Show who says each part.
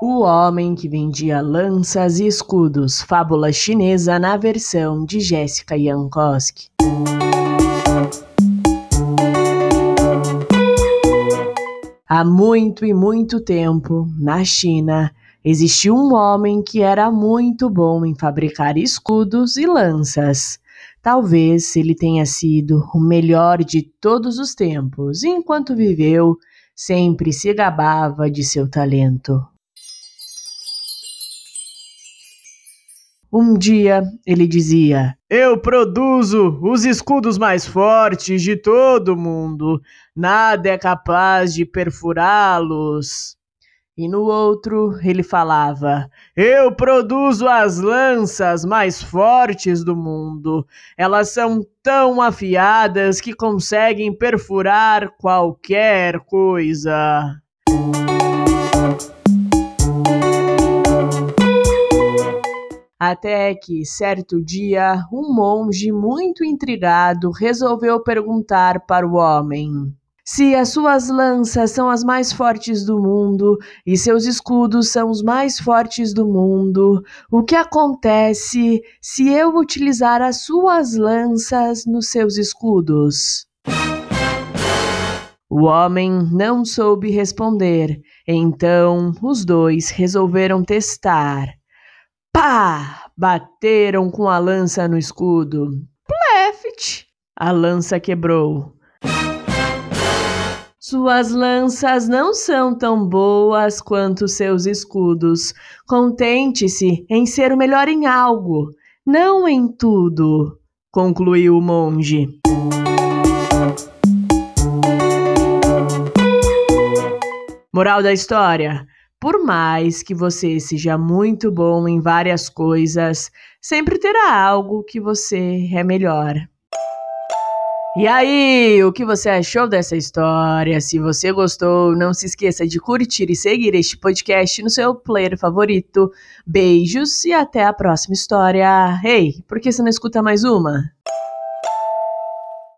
Speaker 1: O Homem que Vendia Lanças e Escudos, fábula chinesa na versão de Jéssica Jankowski. Há muito e muito tempo, na China, existiu um homem que era muito bom em fabricar escudos e lanças. Talvez ele tenha sido o melhor de todos os tempos, e enquanto viveu, sempre se gabava de seu talento. Um dia ele dizia: Eu produzo os escudos mais fortes de todo mundo, nada é capaz de perfurá-los. E no outro ele falava: Eu produzo as lanças mais fortes do mundo. Elas são tão afiadas que conseguem perfurar qualquer coisa. Até que, certo dia, um monge muito intrigado resolveu perguntar para o homem: Se as suas lanças são as mais fortes do mundo e seus escudos são os mais fortes do mundo, o que acontece se eu utilizar as suas lanças nos seus escudos? O homem não soube responder, então os dois resolveram testar. Pá! Bateram com a lança no escudo. Pleft! A lança quebrou. Suas lanças não são tão boas quanto seus escudos. Contente-se em ser o melhor em algo, não em tudo, concluiu o monge. Moral da história: por mais que você seja muito bom em várias coisas, sempre terá algo que você é melhor. E aí, o que você achou dessa história? Se você gostou, não se esqueça de curtir e seguir este podcast no seu player favorito. Beijos e até a próxima história. Ei, por que você não escuta mais uma?